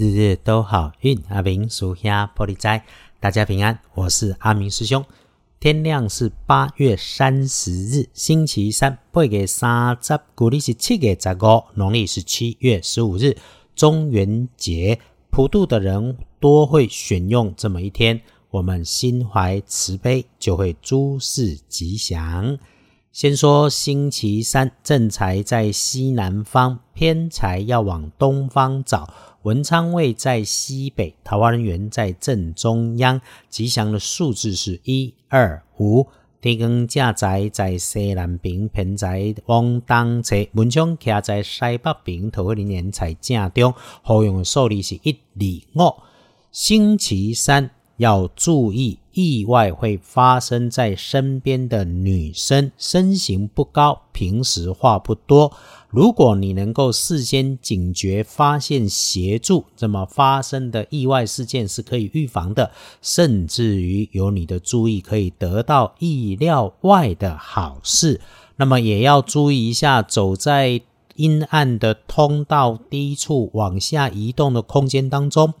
日日都好运，阿明属下玻璃斋，大家平安，我是阿明师兄。天亮是八月三十日，星期三，八月三十，古历是七月十五，农历是七月十五日，中元节。普渡的人多会选用这么一天，我们心怀慈悲，就会诸事吉祥。先说星期三，正财在西南方，偏财要往东方找。文昌位在西北，桃花人缘在正中央。吉祥的数字是一二五。天光正宅在西南边，偏宅往东侧。文昌徛在西北边，桃花人缘在正中。好用的数字是一二五。星期三。要注意，意外会发生在身边的女生，身形不高，平时话不多。如果你能够事先警觉、发现、协助，那么发生的意外事件是可以预防的，甚至于有你的注意，可以得到意料外的好事。那么也要注意一下，走在阴暗的通道、低处往下移动的空间当中。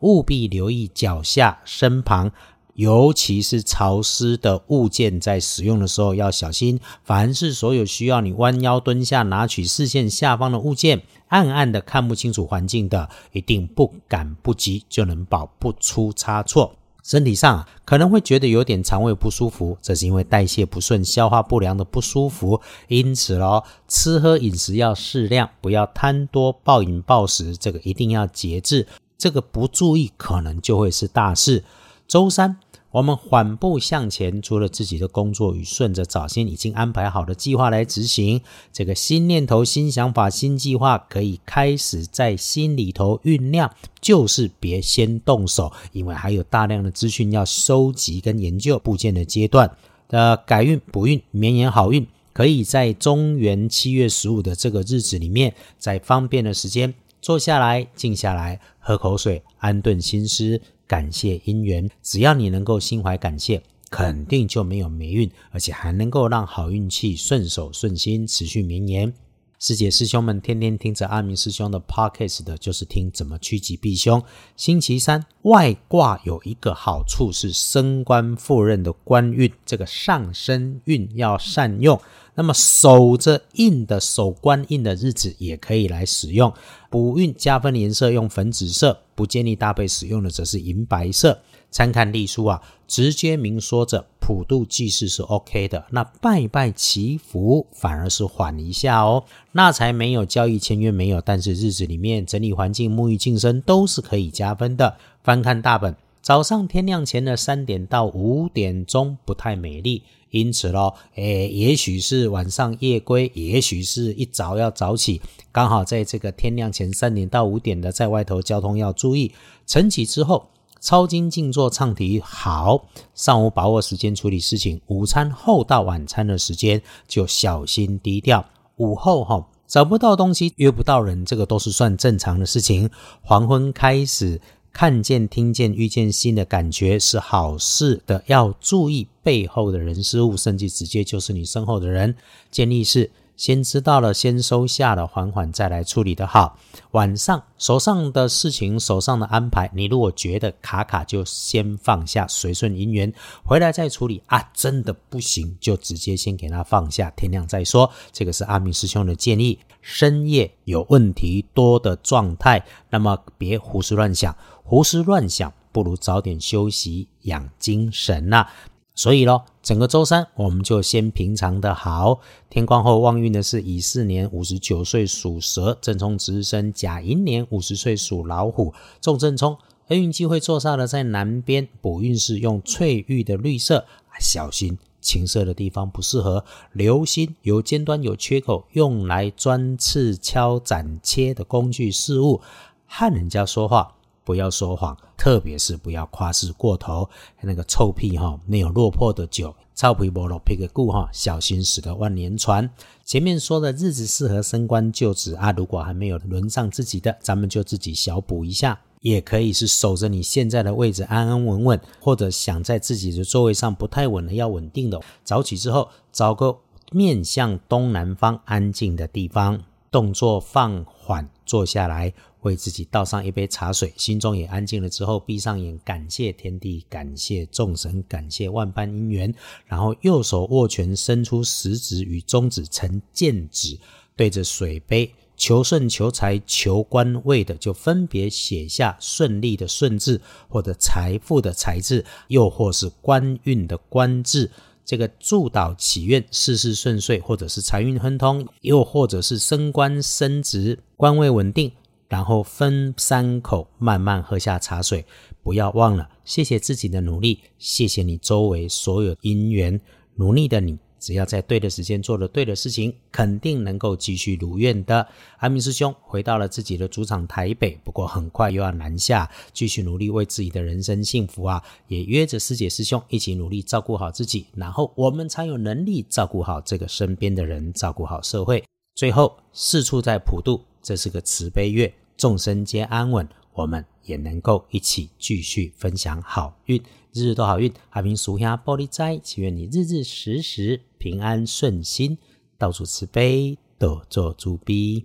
务必留意脚下、身旁，尤其是潮湿的物件，在使用的时候要小心。凡是所有需要你弯腰蹲下拿取视线下方的物件，暗暗的看不清楚环境的，一定不敢不急，就能保不出差错。身体上可能会觉得有点肠胃不舒服，这是因为代谢不顺、消化不良的不舒服。因此咯，吃喝饮食要适量，不要贪多暴饮暴食，这个一定要节制。这个不注意，可能就会是大事。周三，我们缓步向前，除了自己的工作与顺着早先已经安排好的计划来执行，这个新念头、新想法、新计划可以开始在心里头酝酿。就是别先动手，因为还有大量的资讯要收集跟研究部件的阶段。的改运补运绵延好运，可以在中元七月十五的这个日子里面，在方便的时间。坐下来，静下来，喝口水，安顿心思，感谢姻缘。只要你能够心怀感谢，肯定就没有霉运，而且还能够让好运气顺手顺心，持续绵延。师姐师兄们天天听着阿明师兄的 podcast 的，就是听怎么趋吉避凶。星期三外挂有一个好处是升官赴任的官运，这个上升运要善用。那么守着印的守官印的日子也可以来使用。补运加分颜色用粉紫色，不建议搭配使用的则是银白色。参看历书啊，直接明说着普渡祭祀是 OK 的，那拜拜祈福反而是缓一下哦。那才没有交易签约没有，但是日子里面整理环境、沐浴净身都是可以加分的。翻看大本，早上天亮前的三点到五点钟不太美丽，因此咯，诶，也许是晚上夜归，也许是一早要早起，刚好在这个天亮前三点到五点的在外头交通要注意。晨起之后。抄经静坐唱题好，上午把握时间处理事情，午餐后到晚餐的时间就小心低调。午后哈找不到东西，约不到人，这个都是算正常的事情。黄昏开始看见、听见、遇见新的感觉是好事的，要注意背后的人事物，甚至直接就是你身后的人。建议是。先知道了，先收下了，缓缓再来处理的好。晚上手上的事情，手上的安排，你如果觉得卡卡，就先放下，随顺姻缘，回来再处理啊。真的不行，就直接先给他放下，天亮再说。这个是阿明师兄的建议。深夜有问题多的状态，那么别胡思乱想，胡思乱想不如早点休息，养精神呐。所以咯，整个周三我们就先平常的好。天光后旺运的是乙巳年五十九岁属蛇，正冲值日生甲寅年五十岁属老虎，重正冲。恩运机会坐煞的在南边，补运是用翠玉的绿色，小心青色的地方不适合。留心有尖端有缺口，用来钻刺敲斩切的工具事物，和人家说话。不要说谎，特别是不要夸饰过头。那个臭屁哈，没有落魄的酒，臭屁不落屁个故哈，小心驶得万年船。前面说的日子适合升官就职啊，如果还没有轮上自己的，咱们就自己小补一下，也可以是守着你现在的位置安安稳稳，或者想在自己的座位上不太稳的要稳定的，早起之后找个面向东南方安静的地方。动作放缓，坐下来，为自己倒上一杯茶水，心中也安静了之后，闭上眼，感谢天地，感谢众神，感谢万般因缘，然后右手握拳，伸出食指与中指成剑指，对着水杯。求顺、求财、求官位的，就分别写下顺利的“顺”字，或者财富的“财”字，又或是官运的“官”字。这个祝祷祈愿事事顺遂，或者是财运亨通，又或者是升官升职、官位稳定。然后分三口慢慢喝下茶水，不要忘了谢谢自己的努力，谢谢你周围所有因缘努力的你。只要在对的时间做了对的事情，肯定能够继续如愿的。阿明师兄回到了自己的主场台北，不过很快又要南下，继续努力为自己的人生幸福啊！也约着师姐师兄一起努力照顾好自己，然后我们才有能力照顾好这个身边的人，照顾好社会。最后，四处在普渡，这是个慈悲月，众生皆安稳，我们也能够一起继续分享好运。日日都好运，海平俗下玻璃斋，祈愿你日日时时平安顺心，到处慈悲，多做主逼。